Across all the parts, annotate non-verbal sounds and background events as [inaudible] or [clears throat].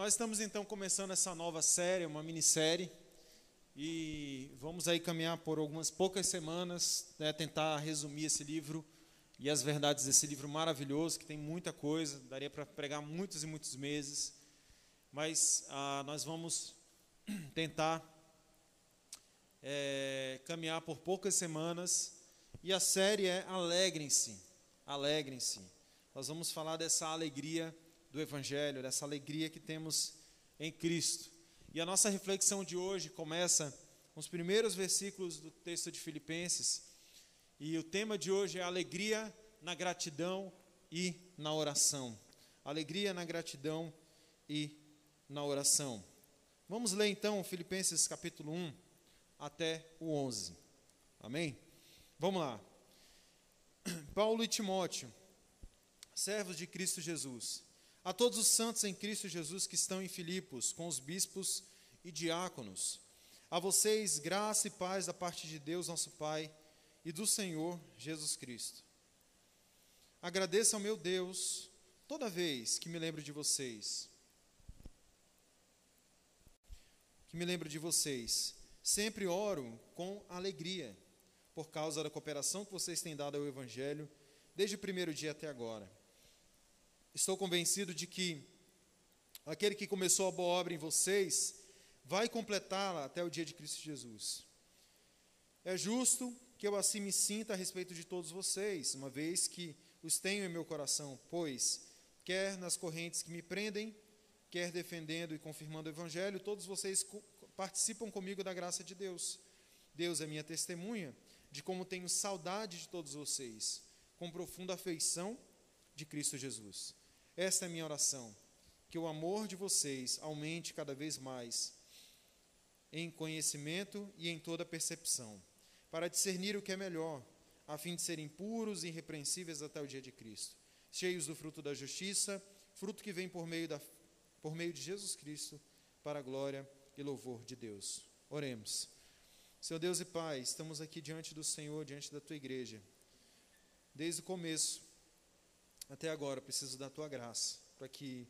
nós estamos então começando essa nova série, uma minissérie, e vamos aí caminhar por algumas poucas semanas, né, tentar resumir esse livro e as verdades desse livro maravilhoso, que tem muita coisa, daria para pregar muitos e muitos meses, mas ah, nós vamos [clears throat] tentar é, caminhar por poucas semanas, e a série é Alegrem-se, alegrem-se. Nós vamos falar dessa alegria do Evangelho, dessa alegria que temos em Cristo. E a nossa reflexão de hoje começa com os primeiros versículos do texto de Filipenses, e o tema de hoje é alegria na gratidão e na oração. Alegria na gratidão e na oração. Vamos ler então Filipenses capítulo 1 até o 11. Amém? Vamos lá. [clears throat] Paulo e Timóteo, servos de Cristo Jesus, a todos os santos em Cristo Jesus que estão em Filipos, com os bispos e diáconos, a vocês graça e paz da parte de Deus, nosso Pai, e do Senhor Jesus Cristo. Agradeço ao meu Deus toda vez que me lembro de vocês. Que me lembro de vocês. Sempre oro com alegria por causa da cooperação que vocês têm dado ao Evangelho desde o primeiro dia até agora. Estou convencido de que aquele que começou a boa obra em vocês vai completá-la até o dia de Cristo Jesus. É justo que eu assim me sinta a respeito de todos vocês, uma vez que os tenho em meu coração, pois, quer nas correntes que me prendem, quer defendendo e confirmando o Evangelho, todos vocês participam comigo da graça de Deus. Deus é minha testemunha de como tenho saudade de todos vocês, com profunda afeição de Cristo Jesus. Esta é a minha oração, que o amor de vocês aumente cada vez mais em conhecimento e em toda percepção para discernir o que é melhor, a fim de serem puros e irrepreensíveis até o dia de Cristo, cheios do fruto da justiça, fruto que vem por meio, da, por meio de Jesus Cristo, para a glória e louvor de Deus. Oremos. Senhor Deus e Pai, estamos aqui diante do Senhor, diante da tua igreja. Desde o começo até agora, preciso da tua graça, para que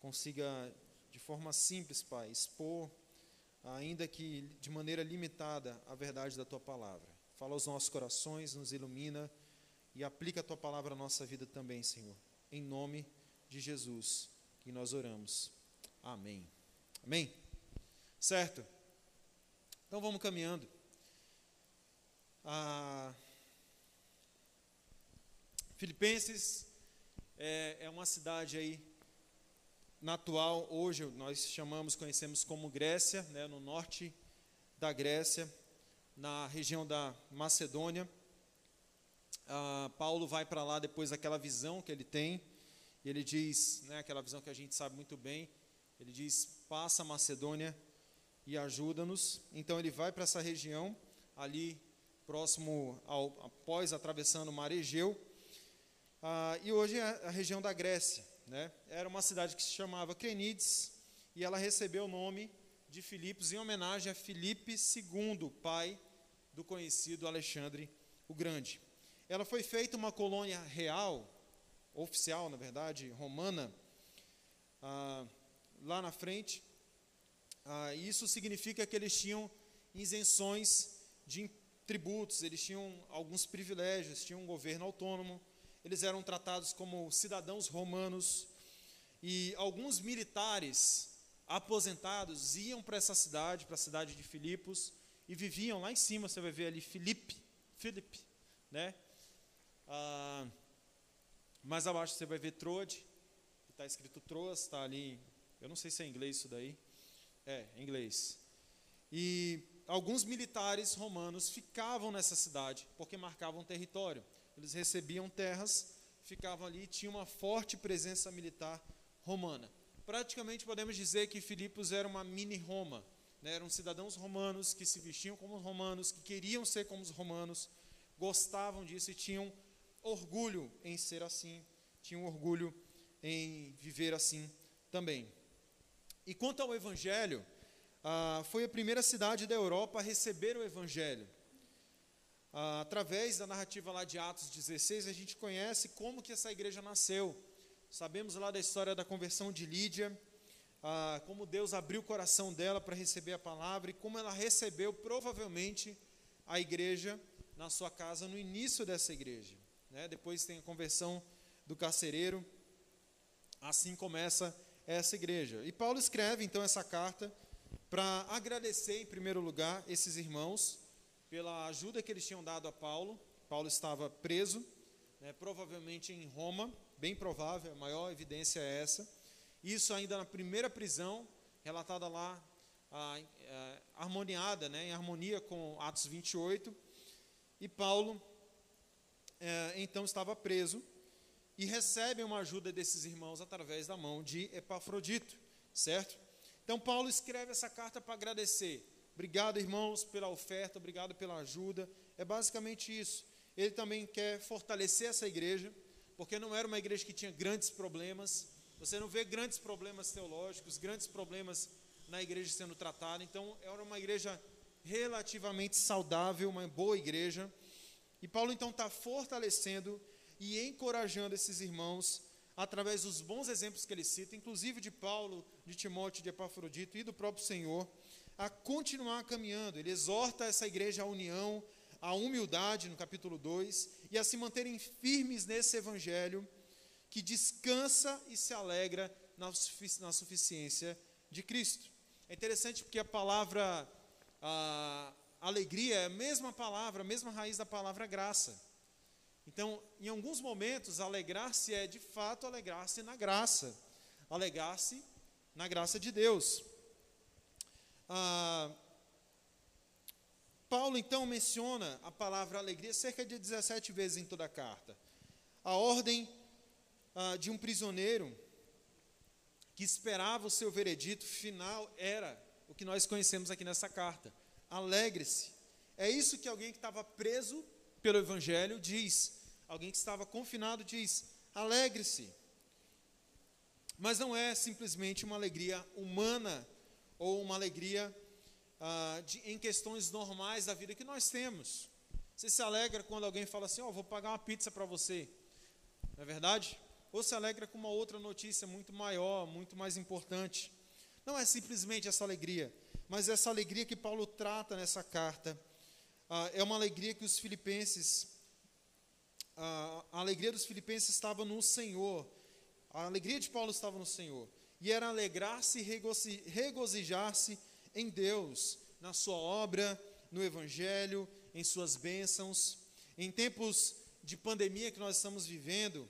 consiga, de forma simples, Pai, expor ainda que de maneira limitada, a verdade da tua palavra. Fala aos nossos corações, nos ilumina e aplica a tua palavra à nossa vida também, Senhor. Em nome de Jesus que nós oramos. Amém. Amém? Certo? Então vamos caminhando. Ah, Filipenses é, é uma cidade aí na atual, hoje nós chamamos, conhecemos como Grécia, né, no norte da Grécia, na região da Macedônia. Ah, Paulo vai para lá depois daquela visão que ele tem, e ele diz, né, aquela visão que a gente sabe muito bem, ele diz: passa a Macedônia e ajuda-nos. Então ele vai para essa região, ali próximo ao, após atravessando o mar Egeu, ah, e hoje é a região da Grécia. Né? Era uma cidade que se chamava Crenides e ela recebeu o nome de Filipos em homenagem a Filipe II, pai do conhecido Alexandre o Grande. Ela foi feita uma colônia real, oficial, na verdade, romana, ah, lá na frente. Ah, isso significa que eles tinham isenções de tributos, eles tinham alguns privilégios, tinham um governo autônomo, eles eram tratados como cidadãos romanos e alguns militares aposentados iam para essa cidade, para a cidade de Filipos e viviam lá em cima. Você vai ver ali Filipe, Filipe, né? Ah, mais abaixo você vai ver Troade, que está escrito Troas, está ali. Eu não sei se é inglês isso daí. É, em inglês. E alguns militares romanos ficavam nessa cidade porque marcavam território. Eles recebiam terras, ficavam ali, tinha uma forte presença militar romana. Praticamente podemos dizer que Filipos era uma mini Roma. Né? Eram cidadãos romanos que se vestiam como romanos, que queriam ser como os romanos, gostavam disso e tinham orgulho em ser assim, tinham orgulho em viver assim também. E quanto ao Evangelho, ah, foi a primeira cidade da Europa a receber o Evangelho. Ah, através da narrativa lá de Atos 16, a gente conhece como que essa igreja nasceu. Sabemos lá da história da conversão de Lídia, ah, como Deus abriu o coração dela para receber a palavra e como ela recebeu provavelmente a igreja na sua casa no início dessa igreja. Né? Depois tem a conversão do carcereiro. Assim começa essa igreja. E Paulo escreve então essa carta para agradecer, em primeiro lugar, esses irmãos pela ajuda que eles tinham dado a Paulo. Paulo estava preso, né, provavelmente em Roma, bem provável, a maior evidência é essa. Isso ainda na primeira prisão, relatada lá, a, a, harmoniada, né, em harmonia com Atos 28. E Paulo, é, então, estava preso e recebe uma ajuda desses irmãos através da mão de Epafrodito, certo? Então, Paulo escreve essa carta para agradecer. Obrigado, irmãos, pela oferta, obrigado pela ajuda. É basicamente isso. Ele também quer fortalecer essa igreja, porque não era uma igreja que tinha grandes problemas, você não vê grandes problemas teológicos, grandes problemas na igreja sendo tratado. Então, era uma igreja relativamente saudável, uma boa igreja. E Paulo então está fortalecendo e encorajando esses irmãos através dos bons exemplos que ele cita, inclusive de Paulo, de Timóteo, de Epafrodito e do próprio Senhor, a continuar caminhando. Ele exorta essa igreja à união, à humildade, no capítulo 2, e a se manterem firmes nesse evangelho que descansa e se alegra na, na suficiência de Cristo. É interessante porque a palavra a, alegria é a mesma palavra, a mesma raiz da palavra graça. Então, em alguns momentos, alegrar-se é de fato alegrar-se na graça, alegrar-se na graça de Deus. Ah, Paulo então menciona a palavra alegria cerca de 17 vezes em toda a carta. A ordem ah, de um prisioneiro que esperava o seu veredito final era o que nós conhecemos aqui nessa carta. Alegre-se. É isso que alguém que estava preso pelo Evangelho diz. Alguém que estava confinado diz: alegre-se. Mas não é simplesmente uma alegria humana ou uma alegria ah, de, em questões normais da vida que nós temos. Você se alegra quando alguém fala assim: Ó, oh, vou pagar uma pizza para você. Não é verdade? ou se alegra com uma outra notícia muito maior, muito mais importante. Não é simplesmente essa alegria, mas essa alegria que Paulo trata nessa carta. Ah, é uma alegria que os filipenses, ah, a alegria dos filipenses estava no Senhor, a alegria de Paulo estava no Senhor, e era alegrar-se e regozijar-se em Deus, na sua obra, no Evangelho, em suas bênçãos. Em tempos de pandemia que nós estamos vivendo,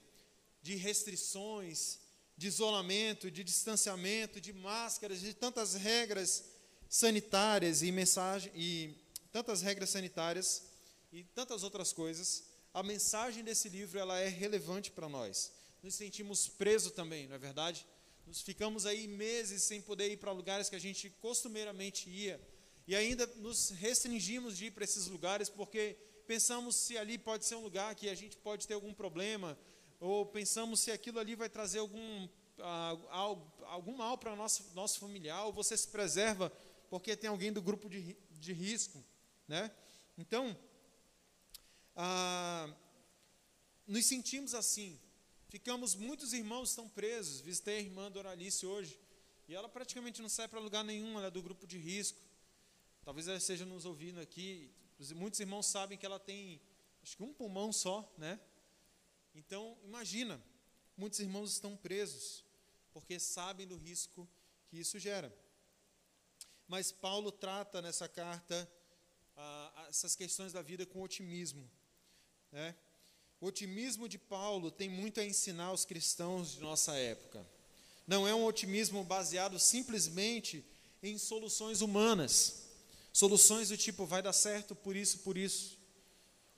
de restrições, de isolamento, de distanciamento, de máscaras, de tantas regras sanitárias e mensagem e tantas regras sanitárias e tantas outras coisas, a mensagem desse livro ela é relevante para nós. Nos sentimos presos também, não é verdade? Nos ficamos aí meses sem poder ir para lugares que a gente costumeiramente ia e ainda nos restringimos de ir para esses lugares porque pensamos se ali pode ser um lugar que a gente pode ter algum problema ou pensamos se aquilo ali vai trazer algum, ah, algum mal para nosso, nosso familiar, ou você se preserva porque tem alguém do grupo de, de risco. Né? Então, ah, nos sentimos assim. Ficamos, muitos irmãos estão presos. Visitei a irmã Doralice hoje. E ela praticamente não sai para lugar nenhum, ela é do grupo de risco. Talvez ela esteja nos ouvindo aqui. Muitos irmãos sabem que ela tem, acho que um pulmão só, né? Então, imagina, muitos irmãos estão presos porque sabem do risco que isso gera. Mas Paulo trata nessa carta ah, essas questões da vida com otimismo. Né? O otimismo de Paulo tem muito a ensinar aos cristãos de nossa época. Não é um otimismo baseado simplesmente em soluções humanas, soluções do tipo vai dar certo por isso, por isso,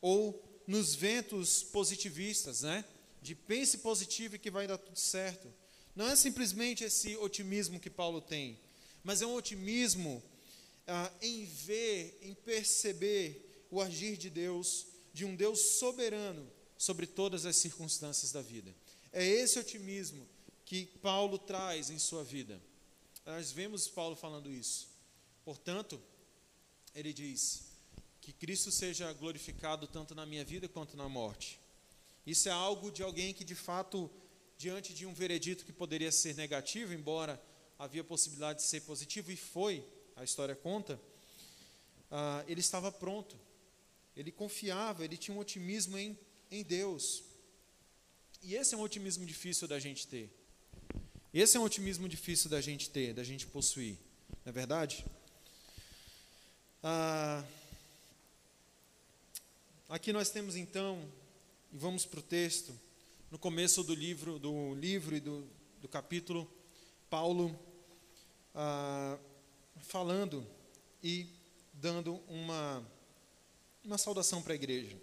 ou nos ventos positivistas, né? De pense positivo e que vai dar tudo certo. Não é simplesmente esse otimismo que Paulo tem, mas é um otimismo ah, em ver, em perceber o agir de Deus, de um Deus soberano sobre todas as circunstâncias da vida. É esse otimismo que Paulo traz em sua vida. Nós vemos Paulo falando isso. Portanto, ele diz: que Cristo seja glorificado tanto na minha vida quanto na morte. Isso é algo de alguém que, de fato, diante de um veredito que poderia ser negativo, embora havia possibilidade de ser positivo, e foi, a história conta, ah, ele estava pronto, ele confiava, ele tinha um otimismo em, em Deus. E esse é um otimismo difícil da gente ter. Esse é um otimismo difícil da gente ter, da gente possuir, não é verdade? Ah, aqui nós temos então, e vamos para o texto, no começo do livro, do livro e do, do capítulo, Paulo ah, falando e dando uma, uma saudação para a igreja.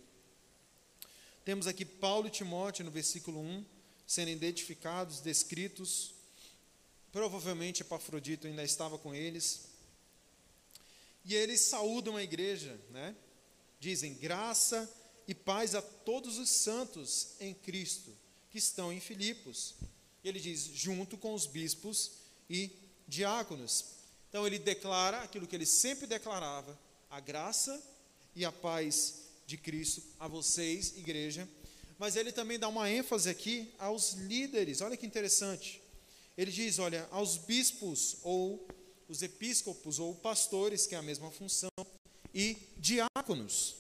Temos aqui Paulo e Timóteo no versículo 1, sendo identificados, descritos. Provavelmente Epafrodito ainda estava com eles. E eles saúdam a igreja, né? Dizem graça e paz a todos os santos em Cristo que estão em Filipos. Ele diz junto com os bispos e diáconos. Então ele declara aquilo que ele sempre declarava: a graça e a paz de Cristo a vocês, igreja. Mas ele também dá uma ênfase aqui aos líderes. Olha que interessante. Ele diz: olha, aos bispos ou os episcopos ou pastores, que é a mesma função, e diáconos.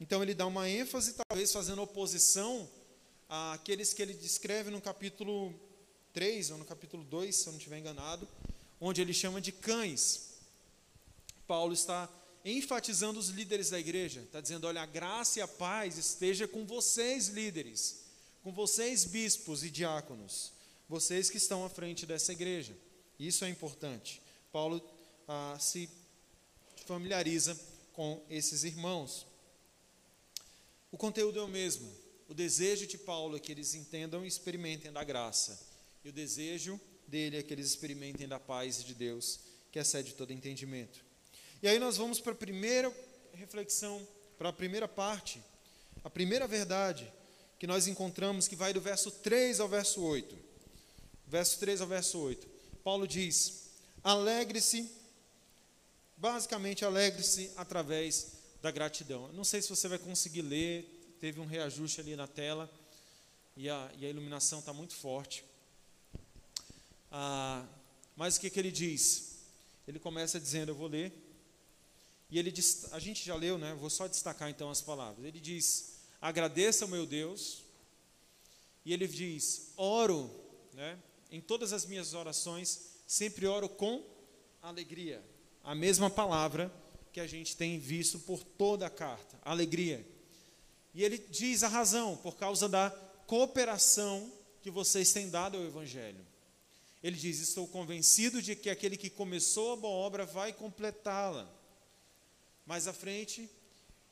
Então ele dá uma ênfase, talvez fazendo oposição àqueles que ele descreve no capítulo 3 ou no capítulo 2, se eu não estiver enganado, onde ele chama de cães. Paulo está enfatizando os líderes da igreja, está dizendo: olha, a graça e a paz esteja com vocês, líderes, com vocês, bispos e diáconos, vocês que estão à frente dessa igreja. Isso é importante. Paulo ah, se familiariza com esses irmãos. O conteúdo é o mesmo. O desejo de Paulo é que eles entendam e experimentem da graça. E o desejo dele é que eles experimentem da paz de Deus, que excede todo entendimento. E aí nós vamos para a primeira reflexão, para a primeira parte, a primeira verdade que nós encontramos, que vai do verso 3 ao verso 8. Verso 3 ao verso 8. Paulo diz: Alegre-se, basicamente, alegre-se através da gratidão. Não sei se você vai conseguir ler, teve um reajuste ali na tela e a, e a iluminação está muito forte. Ah, mas o que, que ele diz? Ele começa dizendo, eu vou ler, e ele diz, a gente já leu, né? Vou só destacar então as palavras. Ele diz: agradeça ao meu Deus, e ele diz: oro, né? Em todas as minhas orações, sempre oro com alegria. A mesma palavra que a gente tem visto por toda a carta, alegria. E ele diz a razão, por causa da cooperação que vocês têm dado ao Evangelho. Ele diz: Estou convencido de que aquele que começou a boa obra vai completá-la. Mais à frente,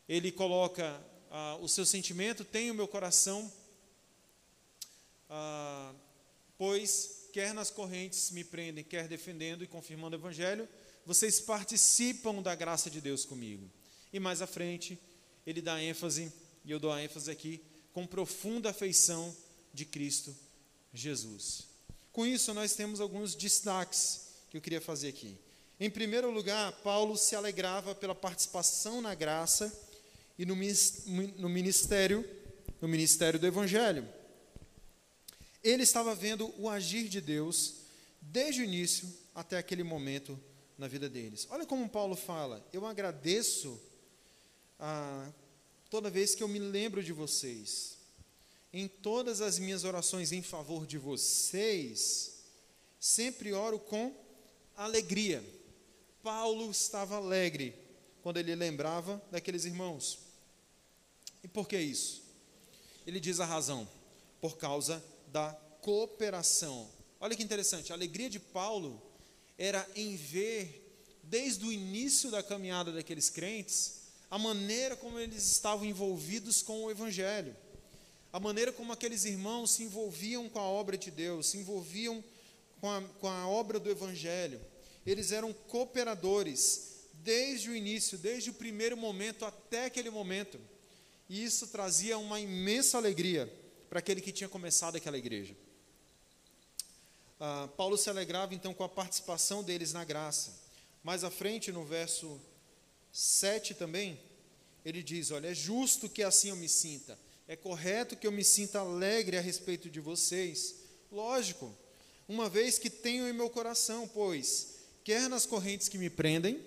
ele coloca ah, o seu sentimento: Tenho meu coração, ah, pois quer nas correntes me prendem, quer defendendo e confirmando o Evangelho, vocês participam da graça de Deus comigo. E mais à frente, ele dá ênfase, e eu dou a ênfase aqui, com profunda afeição de Cristo Jesus. Com isso, nós temos alguns destaques que eu queria fazer aqui. Em primeiro lugar, Paulo se alegrava pela participação na graça e no ministério, no ministério do evangelho. Ele estava vendo o agir de Deus desde o início até aquele momento na vida deles. Olha como Paulo fala: Eu agradeço ah, toda vez que eu me lembro de vocês em todas as minhas orações em favor de vocês, sempre oro com alegria. Paulo estava alegre quando ele lembrava daqueles irmãos. E por que isso? Ele diz a razão: por causa da cooperação. Olha que interessante, a alegria de Paulo era em ver, desde o início da caminhada daqueles crentes, a maneira como eles estavam envolvidos com o Evangelho a maneira como aqueles irmãos se envolviam com a obra de Deus, se envolviam com a, com a obra do Evangelho. Eles eram cooperadores desde o início, desde o primeiro momento até aquele momento. E isso trazia uma imensa alegria para aquele que tinha começado aquela igreja. Ah, Paulo se alegrava então com a participação deles na graça. Mais à frente, no verso 7 também, ele diz: Olha, é justo que assim eu me sinta é correto que eu me sinta alegre a respeito de vocês. Lógico, uma vez que tenho em meu coração, pois, quer nas correntes que me prendem,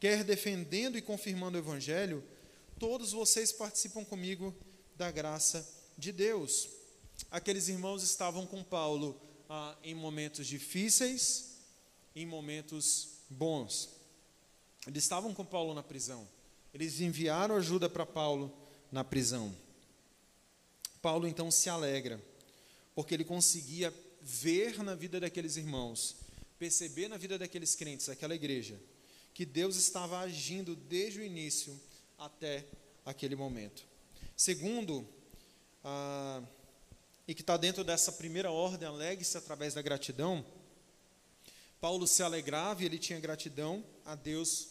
quer defendendo e confirmando o Evangelho, todos vocês participam comigo da graça de Deus. Aqueles irmãos estavam com Paulo ah, em momentos difíceis, em momentos bons. Eles estavam com Paulo na prisão. Eles enviaram ajuda para Paulo na prisão. Paulo então se alegra, porque ele conseguia ver na vida daqueles irmãos, perceber na vida daqueles crentes, daquela igreja, que Deus estava agindo desde o início até aquele momento. Segundo, ah, e que está dentro dessa primeira ordem, alegre-se através da gratidão, Paulo se alegrava e ele tinha gratidão a Deus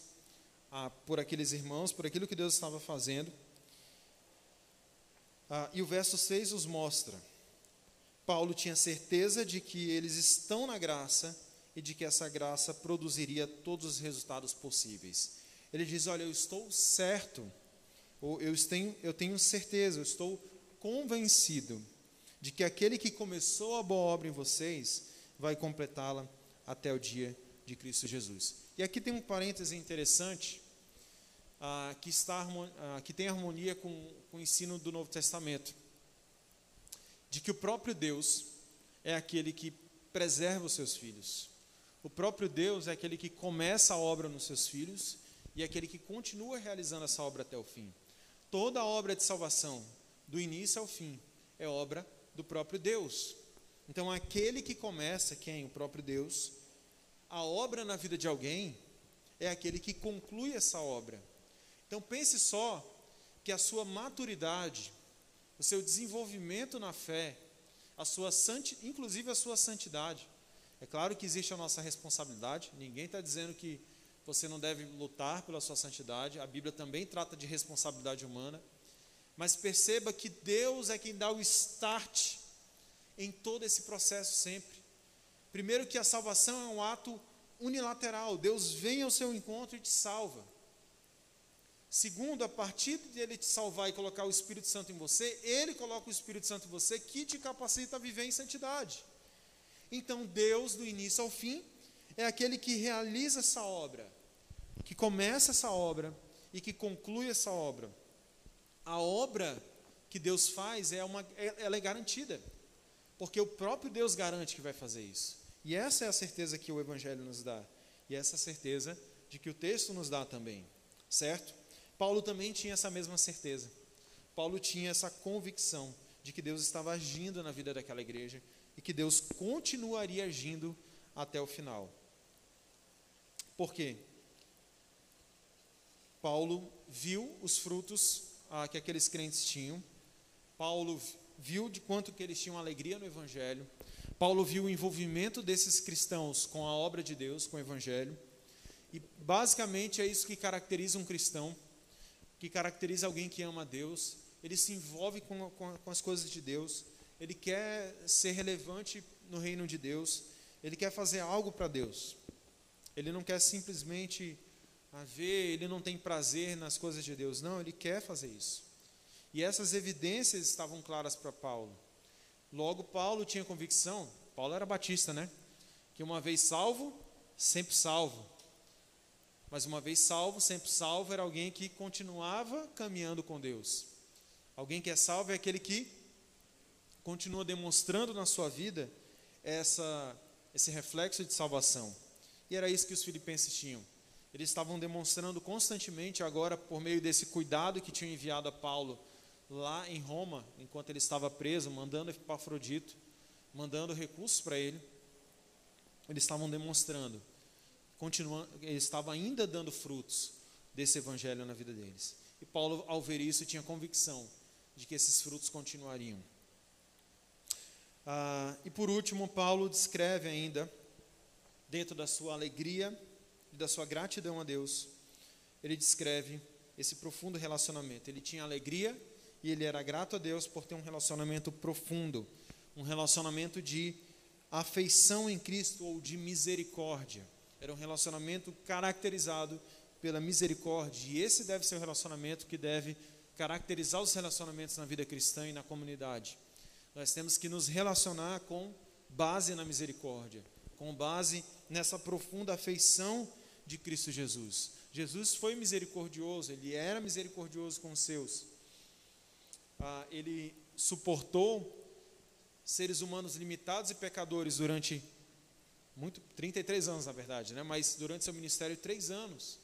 ah, por aqueles irmãos, por aquilo que Deus estava fazendo. Ah, e o verso 6 nos mostra: Paulo tinha certeza de que eles estão na graça e de que essa graça produziria todos os resultados possíveis. Ele diz: Olha, eu estou certo, ou eu tenho, eu tenho certeza, eu estou convencido de que aquele que começou a boa obra em vocês vai completá-la até o dia de Cristo Jesus. E aqui tem um parêntese interessante ah, que, está, ah, que tem harmonia com, com o ensino do Novo Testamento, de que o próprio Deus é aquele que preserva os seus filhos. O próprio Deus é aquele que começa a obra nos seus filhos e é aquele que continua realizando essa obra até o fim. Toda a obra de salvação, do início ao fim, é obra do próprio Deus. Então, aquele que começa, quem? O próprio Deus, a obra na vida de alguém é aquele que conclui essa obra. Então pense só que a sua maturidade, o seu desenvolvimento na fé, a sua santi, inclusive a sua santidade. É claro que existe a nossa responsabilidade, ninguém está dizendo que você não deve lutar pela sua santidade, a Bíblia também trata de responsabilidade humana, mas perceba que Deus é quem dá o start em todo esse processo sempre. Primeiro, que a salvação é um ato unilateral, Deus vem ao seu encontro e te salva. Segundo, a partir de ele te salvar e colocar o Espírito Santo em você, ele coloca o Espírito Santo em você que te capacita a viver em santidade. Então, Deus, do início ao fim, é aquele que realiza essa obra, que começa essa obra e que conclui essa obra. A obra que Deus faz é uma, é, ela é garantida, porque o próprio Deus garante que vai fazer isso. E essa é a certeza que o Evangelho nos dá. E essa é a certeza de que o texto nos dá também. Certo? Paulo também tinha essa mesma certeza. Paulo tinha essa convicção de que Deus estava agindo na vida daquela igreja e que Deus continuaria agindo até o final. Por quê? Paulo viu os frutos ah, que aqueles crentes tinham. Paulo viu de quanto que eles tinham alegria no evangelho. Paulo viu o envolvimento desses cristãos com a obra de Deus, com o Evangelho. E basicamente é isso que caracteriza um cristão, que caracteriza alguém que ama Deus. Ele se envolve com, com, com as coisas de Deus, ele quer ser relevante no reino de Deus, ele quer fazer algo para Deus. Ele não quer simplesmente ver, ele não tem prazer nas coisas de Deus. Não, ele quer fazer isso. E essas evidências estavam claras para Paulo. Logo, Paulo tinha convicção, Paulo era batista, né? Que uma vez salvo, sempre salvo. Mas uma vez salvo, sempre salvo era alguém que continuava caminhando com Deus. Alguém que é salvo é aquele que continua demonstrando na sua vida essa, esse reflexo de salvação. E era isso que os filipenses tinham. Eles estavam demonstrando constantemente, agora por meio desse cuidado que tinham enviado a Paulo lá em Roma, enquanto ele estava preso, mandando Epafrodito, mandando recursos para ele, eles estavam demonstrando, continuando, eles estavam ainda dando frutos desse evangelho na vida deles. E Paulo, ao ver isso, tinha convicção de que esses frutos continuariam. Ah, e por último, Paulo descreve ainda, dentro da sua alegria e da sua gratidão a Deus, ele descreve esse profundo relacionamento. Ele tinha alegria e ele era grato a Deus por ter um relacionamento profundo, um relacionamento de afeição em Cristo ou de misericórdia. Era um relacionamento caracterizado pela misericórdia, e esse deve ser o relacionamento que deve caracterizar os relacionamentos na vida cristã e na comunidade. Nós temos que nos relacionar com base na misericórdia, com base nessa profunda afeição de Cristo Jesus. Jesus foi misericordioso, ele era misericordioso com os seus. Ah, ele suportou seres humanos limitados e pecadores durante muito 33 anos, na verdade, né? Mas durante seu ministério três anos,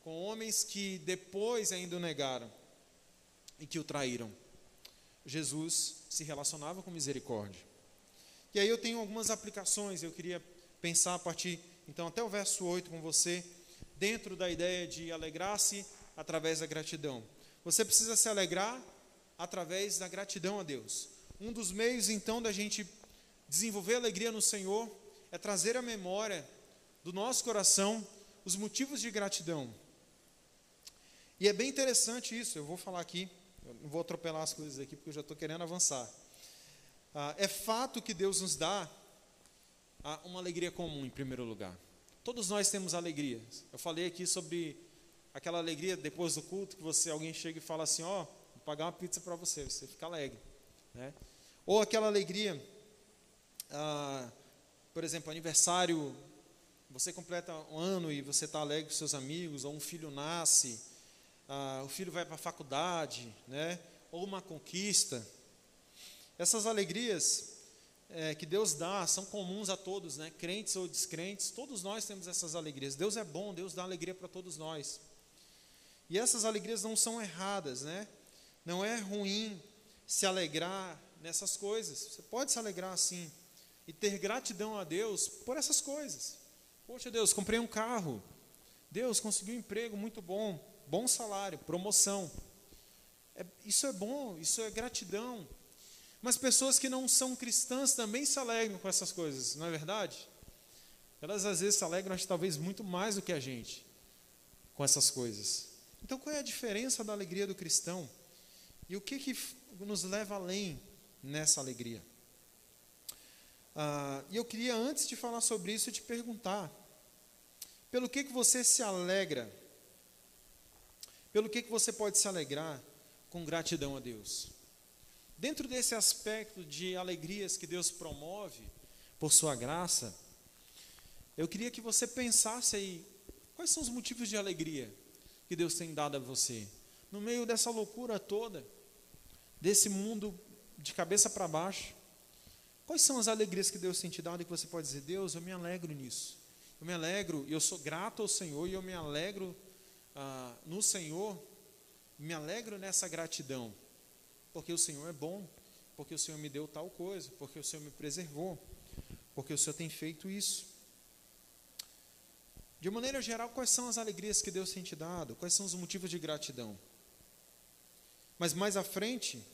com homens que depois ainda o negaram e que o traíram. Jesus se relacionava com misericórdia. E aí eu tenho algumas aplicações, eu queria pensar a partir, então, até o verso 8 com você, dentro da ideia de alegrar-se através da gratidão. Você precisa se alegrar através da gratidão a Deus. Um dos meios, então, da gente desenvolver alegria no Senhor é trazer à memória do nosso coração os motivos de gratidão. E é bem interessante isso, eu vou falar aqui, eu não vou atropelar as coisas aqui porque eu já estou querendo avançar. Ah, é fato que Deus nos dá ah, uma alegria comum, em primeiro lugar. Todos nós temos alegria. Eu falei aqui sobre aquela alegria depois do culto que você alguém chega e fala assim, ó, oh, vou pagar uma pizza para você, você fica alegre, né? Ou aquela alegria, ah, por exemplo, aniversário, você completa um ano e você está alegre com seus amigos, ou um filho nasce, ah, o filho vai para a faculdade, né? Ou uma conquista. Essas alegrias é, que Deus dá são comuns a todos, né? crentes ou descrentes, todos nós temos essas alegrias. Deus é bom, Deus dá alegria para todos nós. E essas alegrias não são erradas, né? Não é ruim se alegrar nessas coisas. Você pode se alegrar assim e ter gratidão a Deus por essas coisas. Poxa, Deus, comprei um carro. Deus, consegui um emprego muito bom, bom salário, promoção. É, isso é bom, isso é gratidão. Mas pessoas que não são cristãs também se alegram com essas coisas, não é verdade? Elas às vezes se alegram, acho, talvez muito mais do que a gente, com essas coisas. Então, qual é a diferença da alegria do cristão? E o que, que nos leva além nessa alegria? Ah, e eu queria, antes de falar sobre isso, te perguntar: pelo que, que você se alegra? Pelo que, que você pode se alegrar com gratidão a Deus? Dentro desse aspecto de alegrias que Deus promove por sua graça, eu queria que você pensasse aí, quais são os motivos de alegria que Deus tem dado a você? No meio dessa loucura toda, desse mundo de cabeça para baixo, quais são as alegrias que Deus tem te dado e que você pode dizer, Deus, eu me alegro nisso. Eu me alegro, eu sou grato ao Senhor, e eu me alegro ah, no Senhor, me alegro nessa gratidão porque o Senhor é bom, porque o Senhor me deu tal coisa, porque o Senhor me preservou, porque o Senhor tem feito isso. De maneira geral, quais são as alegrias que Deus tem te dado? Quais são os motivos de gratidão? Mas mais à frente,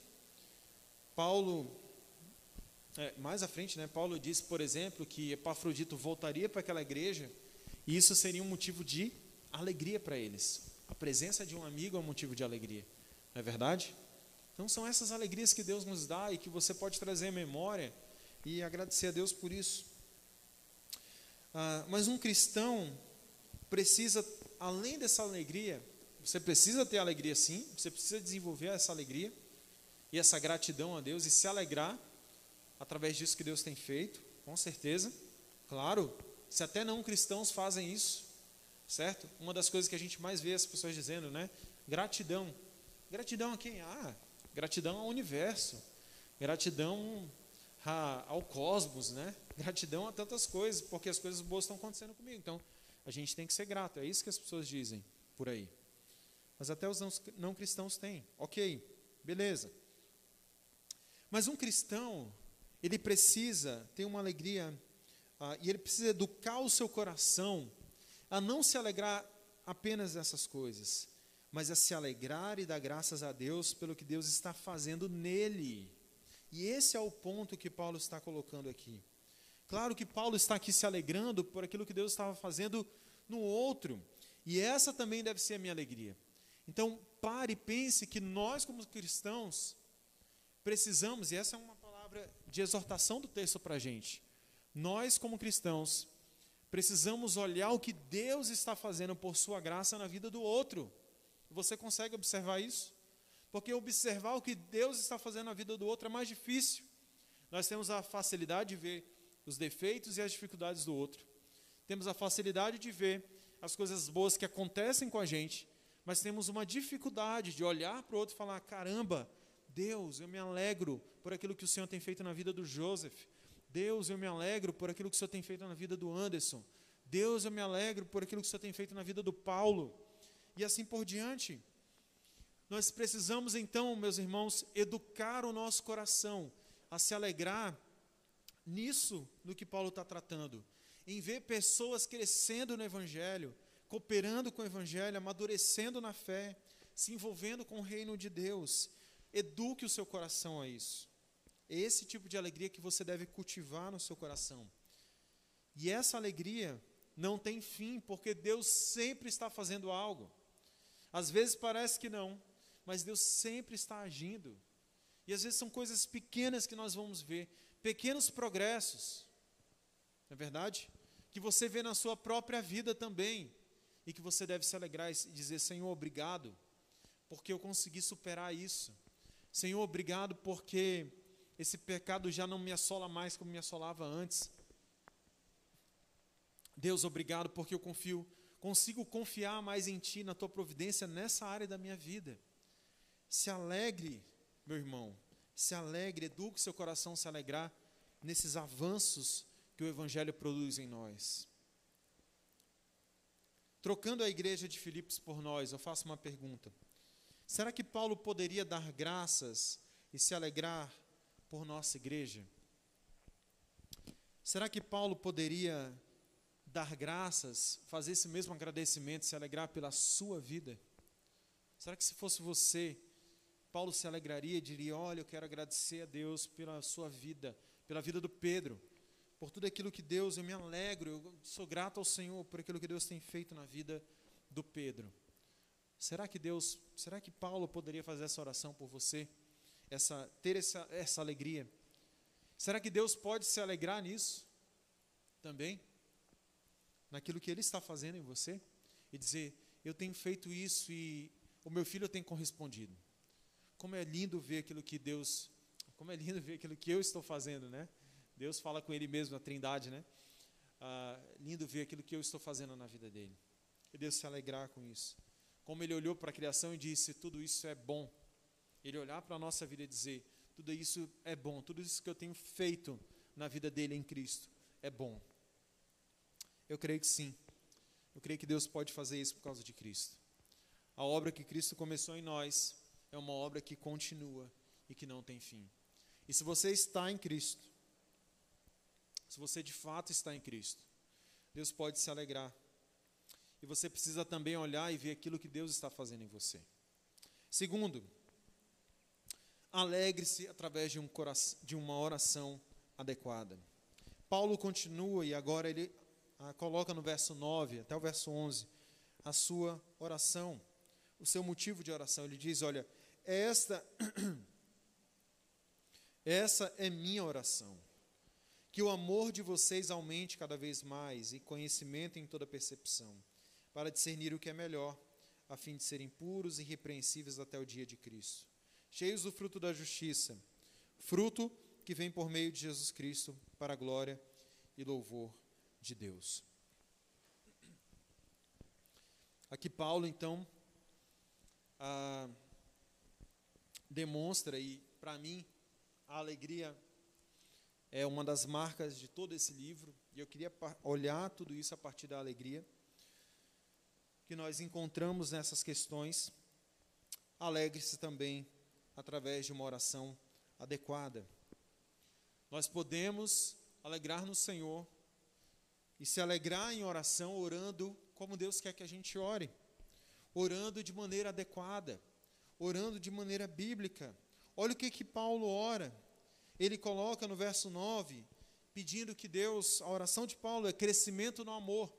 Paulo, é, mais à frente, né, Paulo diz, por exemplo, que Epafrodito voltaria para aquela igreja e isso seria um motivo de alegria para eles. A presença de um amigo é um motivo de alegria, não é verdade? Então são essas alegrias que Deus nos dá e que você pode trazer à memória e agradecer a Deus por isso. Ah, mas um cristão precisa, além dessa alegria, você precisa ter alegria sim, você precisa desenvolver essa alegria e essa gratidão a Deus e se alegrar através disso que Deus tem feito, com certeza. Claro, se até não cristãos fazem isso, certo? Uma das coisas que a gente mais vê as pessoas dizendo, né? Gratidão. Gratidão a quem? Ah, Gratidão ao universo, gratidão a, ao cosmos, né? Gratidão a tantas coisas, porque as coisas boas estão acontecendo comigo. Então, a gente tem que ser grato. É isso que as pessoas dizem por aí. Mas até os não, cristãos têm. Ok, beleza. Mas um cristão, ele precisa ter uma alegria, uh, e ele precisa educar o seu coração a não se alegrar apenas dessas coisas, mas a se alegrar e dar graças a Deus pelo que Deus está fazendo nele. E esse é o ponto que Paulo está colocando aqui. Claro que Paulo está aqui se alegrando por aquilo que Deus estava fazendo no outro, e essa também deve ser a minha alegria. Então, pare e pense que nós, como cristãos, precisamos, e essa é uma palavra de exortação do texto para a gente, nós, como cristãos, precisamos olhar o que Deus está fazendo por Sua graça na vida do outro. Você consegue observar isso? Porque observar o que Deus está fazendo na vida do outro é mais difícil. Nós temos a facilidade de ver os defeitos e as dificuldades do outro. Temos a facilidade de ver as coisas boas que acontecem com a gente, mas temos uma dificuldade de olhar para o outro e falar: caramba, Deus, eu me alegro por aquilo que o Senhor tem feito na vida do Joseph. Deus, eu me alegro por aquilo que o Senhor tem feito na vida do Anderson. Deus, eu me alegro por aquilo que o Senhor tem feito na vida do Paulo. E assim por diante. Nós precisamos então, meus irmãos, educar o nosso coração a se alegrar nisso no que Paulo está tratando, em ver pessoas crescendo no Evangelho, cooperando com o Evangelho, amadurecendo na fé, se envolvendo com o reino de Deus. Eduque o seu coração a isso. É esse tipo de alegria que você deve cultivar no seu coração. E essa alegria não tem fim, porque Deus sempre está fazendo algo. Às vezes parece que não, mas Deus sempre está agindo. E às vezes são coisas pequenas que nós vamos ver, pequenos progressos, não é verdade? Que você vê na sua própria vida também, e que você deve se alegrar e dizer: Senhor, obrigado, porque eu consegui superar isso. Senhor, obrigado, porque esse pecado já não me assola mais como me assolava antes. Deus, obrigado, porque eu confio, consigo confiar mais em Ti, na Tua providência nessa área da minha vida. Se alegre, meu irmão, se alegre, eduque seu coração a se alegrar nesses avanços que o Evangelho produz em nós. Trocando a igreja de Filipos por nós, eu faço uma pergunta. Será que Paulo poderia dar graças e se alegrar por nossa igreja? Será que Paulo poderia dar graças, fazer esse mesmo agradecimento, se alegrar pela sua vida? Será que se fosse você, Paulo se alegraria e diria: Olha, eu quero agradecer a Deus pela sua vida, pela vida do Pedro, por tudo aquilo que Deus, eu me alegro, eu sou grato ao Senhor por aquilo que Deus tem feito na vida do Pedro. Será que Deus, será que Paulo poderia fazer essa oração por você? Essa, ter essa, essa alegria? Será que Deus pode se alegrar nisso também? Naquilo que Ele está fazendo em você? E dizer: Eu tenho feito isso e o meu filho tem correspondido. Como é lindo ver aquilo que Deus, como é lindo ver aquilo que eu estou fazendo, né? Deus fala com ele mesmo, a Trindade, né? Ah, lindo ver aquilo que eu estou fazendo na vida dele. E Deus se alegrar com isso. Como ele olhou para a criação e disse: tudo isso é bom. Ele olhar para a nossa vida e dizer: tudo isso é bom, tudo isso que eu tenho feito na vida dele em Cristo é bom. Eu creio que sim. Eu creio que Deus pode fazer isso por causa de Cristo. A obra que Cristo começou em nós, é uma obra que continua e que não tem fim. E se você está em Cristo, se você de fato está em Cristo, Deus pode se alegrar. E você precisa também olhar e ver aquilo que Deus está fazendo em você. Segundo, alegre-se através de, um coração, de uma oração adequada. Paulo continua e agora ele ah, coloca no verso 9 até o verso 11 a sua oração, o seu motivo de oração. Ele diz: Olha, esta, [clears throat] essa é minha oração. Que o amor de vocês aumente cada vez mais e conhecimento em toda percepção, para discernir o que é melhor, a fim de serem puros e irrepreensíveis até o dia de Cristo, cheios do fruto da justiça, fruto que vem por meio de Jesus Cristo para a glória e louvor de Deus. Aqui Paulo, então, ah, demonstra, e para mim, a alegria é uma das marcas de todo esse livro, e eu queria olhar tudo isso a partir da alegria que nós encontramos nessas questões. Alegre-se também através de uma oração adequada. Nós podemos alegrar no Senhor e se alegrar em oração, orando como Deus quer que a gente ore, orando de maneira adequada orando de maneira bíblica. Olha o que, que Paulo ora. Ele coloca no verso 9, pedindo que Deus, a oração de Paulo é crescimento no amor,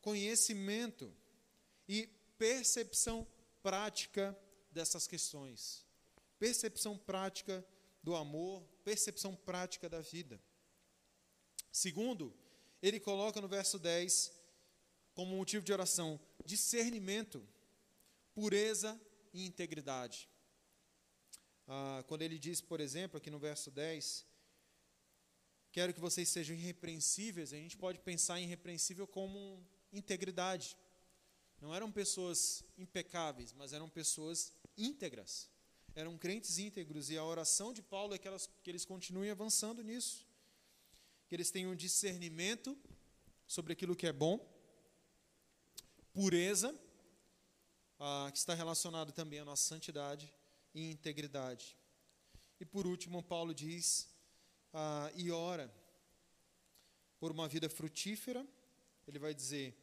conhecimento e percepção prática dessas questões. Percepção prática do amor, percepção prática da vida. Segundo, ele coloca no verso 10, como motivo de oração, discernimento pureza e integridade. Ah, quando ele diz, por exemplo, aqui no verso 10, quero que vocês sejam irrepreensíveis, a gente pode pensar em irrepreensível como integridade. Não eram pessoas impecáveis, mas eram pessoas íntegras. Eram crentes íntegros e a oração de Paulo é que, elas, que eles continuem avançando nisso. Que eles tenham discernimento sobre aquilo que é bom, pureza, ah, que está relacionado também à nossa santidade e integridade. E por último, Paulo diz: ah, e ora por uma vida frutífera, ele vai dizer,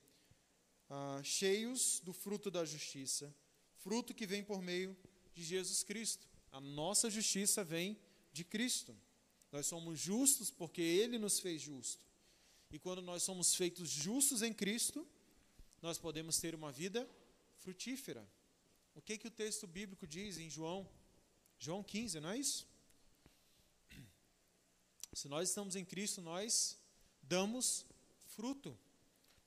ah, cheios do fruto da justiça, fruto que vem por meio de Jesus Cristo. A nossa justiça vem de Cristo. Nós somos justos porque Ele nos fez justo. E quando nós somos feitos justos em Cristo, nós podemos ter uma vida frutífera. O que, que o texto bíblico diz em João? João 15, não é isso? Se nós estamos em Cristo, nós damos fruto.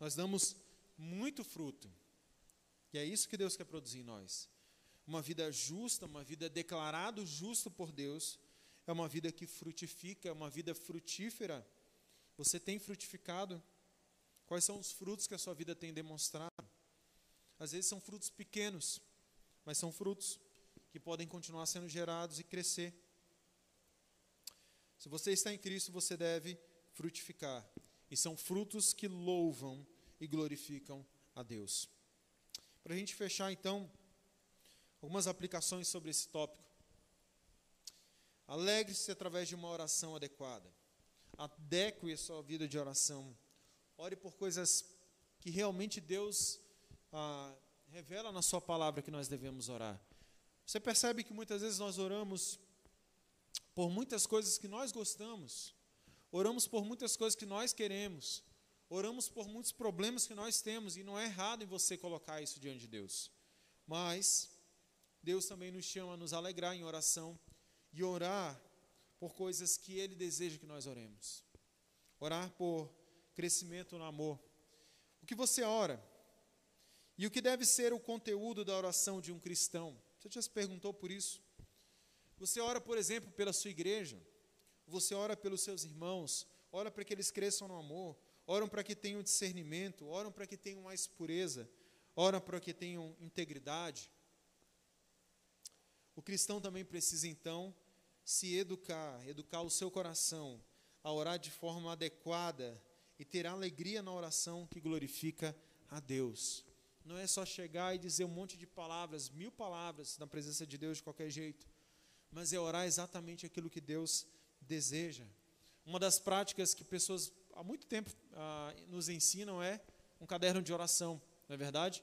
Nós damos muito fruto. E é isso que Deus quer produzir em nós. Uma vida justa, uma vida declarado justo por Deus, é uma vida que frutifica, é uma vida frutífera. Você tem frutificado? Quais são os frutos que a sua vida tem demonstrado? Às vezes são frutos pequenos, mas são frutos que podem continuar sendo gerados e crescer. Se você está em Cristo, você deve frutificar. E são frutos que louvam e glorificam a Deus. Para a gente fechar, então, algumas aplicações sobre esse tópico. Alegre-se através de uma oração adequada. Adeque a sua vida de oração. Ore por coisas que realmente Deus ah, revela na Sua palavra que nós devemos orar. Você percebe que muitas vezes nós oramos por muitas coisas que nós gostamos, oramos por muitas coisas que nós queremos, oramos por muitos problemas que nós temos, e não é errado em você colocar isso diante de Deus. Mas Deus também nos chama a nos alegrar em oração e orar por coisas que Ele deseja que nós oremos. Orar por crescimento no amor. O que você ora? E o que deve ser o conteúdo da oração de um cristão? Você já se perguntou por isso? Você ora, por exemplo, pela sua igreja, você ora pelos seus irmãos, ora para que eles cresçam no amor, oram para que tenham discernimento, oram para que tenham mais pureza, oram para que tenham integridade. O cristão também precisa, então, se educar, educar o seu coração a orar de forma adequada e ter alegria na oração que glorifica a Deus. Não é só chegar e dizer um monte de palavras, mil palavras na presença de Deus de qualquer jeito mas é orar exatamente aquilo que Deus deseja. Uma das práticas que pessoas há muito tempo ah, nos ensinam é um caderno de oração, não é verdade?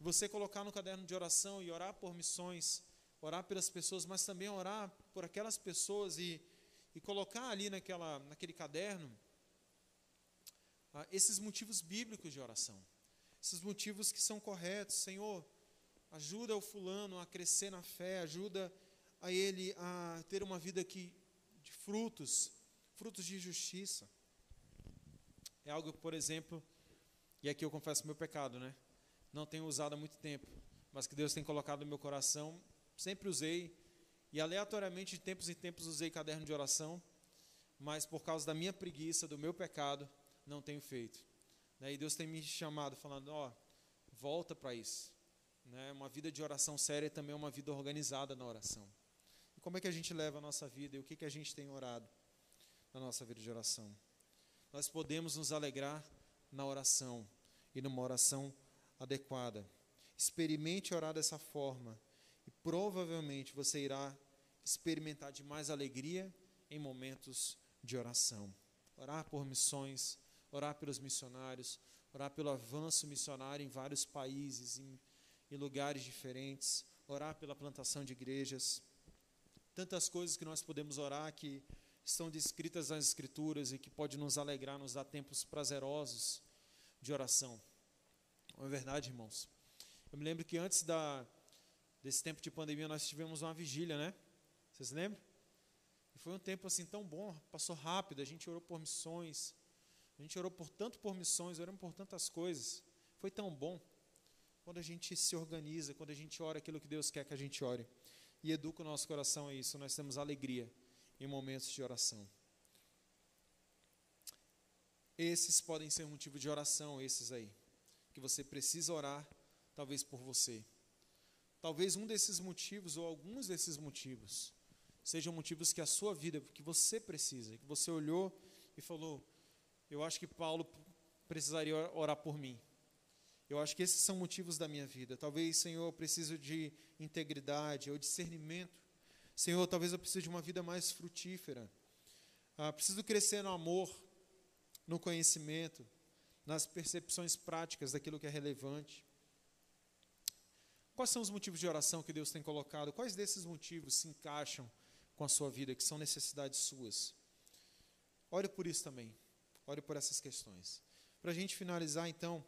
Você colocar no caderno de oração e orar por missões, orar pelas pessoas, mas também orar por aquelas pessoas e, e colocar ali naquela, naquele caderno ah, esses motivos bíblicos de oração, esses motivos que são corretos. Senhor, ajuda o fulano a crescer na fé, ajuda a ele a ter uma vida que, de frutos, frutos de justiça. É algo, por exemplo, e aqui eu confesso meu pecado, né? Não tenho usado há muito tempo, mas que Deus tem colocado no meu coração, sempre usei, e aleatoriamente de tempos em tempos usei caderno de oração, mas por causa da minha preguiça, do meu pecado, não tenho feito. Né? E Deus tem me chamado, falando: ó, oh, volta para isso. Né? Uma vida de oração séria é também uma vida organizada na oração como é que a gente leva a nossa vida e o que, que a gente tem orado na nossa vida de oração. Nós podemos nos alegrar na oração e numa oração adequada. Experimente orar dessa forma e provavelmente você irá experimentar de mais alegria em momentos de oração. Orar por missões, orar pelos missionários, orar pelo avanço missionário em vários países, em, em lugares diferentes, orar pela plantação de igrejas tantas coisas que nós podemos orar que estão descritas nas Escrituras e que pode nos alegrar, nos dar tempos prazerosos de oração. Não é verdade, irmãos? Eu me lembro que antes da, desse tempo de pandemia nós tivemos uma vigília, né? Vocês lembram? E foi um tempo assim tão bom, passou rápido, a gente orou por missões, a gente orou por tanto por missões, oramos por tantas coisas. Foi tão bom quando a gente se organiza, quando a gente ora aquilo que Deus quer que a gente ore e educa o nosso coração a isso. Nós temos alegria em momentos de oração. Esses podem ser motivo de oração, esses aí, que você precisa orar, talvez por você. Talvez um desses motivos ou alguns desses motivos sejam motivos que a sua vida, que você precisa, que você olhou e falou: Eu acho que Paulo precisaria orar por mim. Eu acho que esses são motivos da minha vida. Talvez, Senhor, eu preciso de integridade ou discernimento. Senhor, talvez eu precise de uma vida mais frutífera. Ah, preciso crescer no amor, no conhecimento, nas percepções práticas daquilo que é relevante. Quais são os motivos de oração que Deus tem colocado? Quais desses motivos se encaixam com a sua vida, que são necessidades suas? Ore por isso também. Ore por essas questões. Para a gente finalizar, então,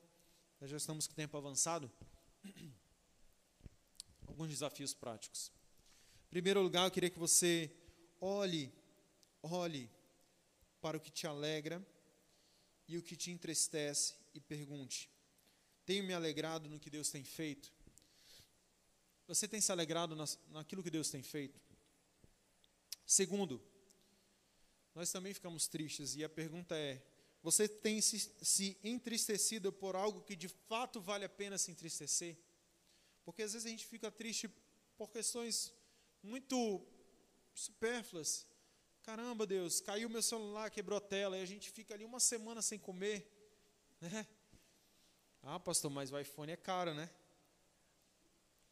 nós já estamos com o tempo avançado. [clears throat] Alguns desafios práticos. Em primeiro lugar, eu queria que você olhe, olhe para o que te alegra e o que te entristece e pergunte: Tenho me alegrado no que Deus tem feito? Você tem se alegrado naquilo que Deus tem feito? Segundo, nós também ficamos tristes e a pergunta é: você tem se, se, entristecido por algo que de fato vale a pena se entristecer? Porque às vezes a gente fica triste por questões muito supérfluas. Caramba, Deus, caiu meu celular, quebrou a tela, e a gente fica ali uma semana sem comer. Né? Ah, pastor, mas o iPhone é caro, né?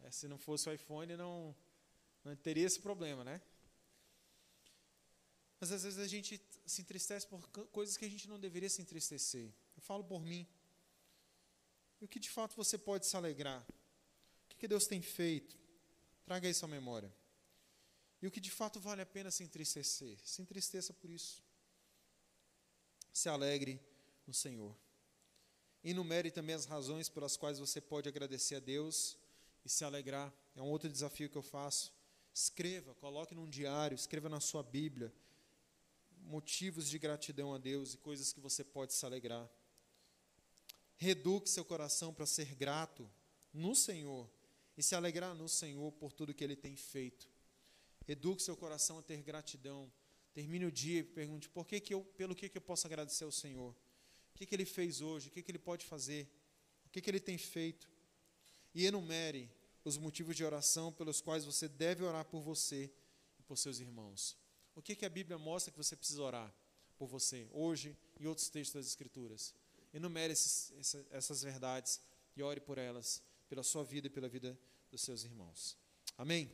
É, se não fosse o iPhone, não, não teria esse problema, né? Mas às vezes a gente se entristece por coisas que a gente não deveria se entristecer. Eu falo por mim. E o que de fato você pode se alegrar? O que, Deus tem feito? Traga isso à memória. E o que de fato vale a pena se entristecer? Se entristeça por isso. Se alegre no Senhor. Enumere também as razões pelas quais você pode agradecer a Deus e se alegrar. É um outro desafio que eu faço. Escreva, coloque num diário, escreva na sua Bíblia motivos de gratidão a Deus e coisas que você pode se alegrar. Reduque seu coração para ser grato no Senhor e se alegrar no Senhor por tudo que Ele tem feito. Eduque seu coração a ter gratidão. Termine o dia e pergunte por que que eu, pelo que, que eu posso agradecer ao Senhor. O que, que Ele fez hoje? O que, que Ele pode fazer? O que, que Ele tem feito? E enumere os motivos de oração pelos quais você deve orar por você e por seus irmãos. O que, que a Bíblia mostra que você precisa orar por você, hoje e outros textos das Escrituras? Enumere esses, essas verdades e ore por elas, pela sua vida e pela vida dos seus irmãos. Amém?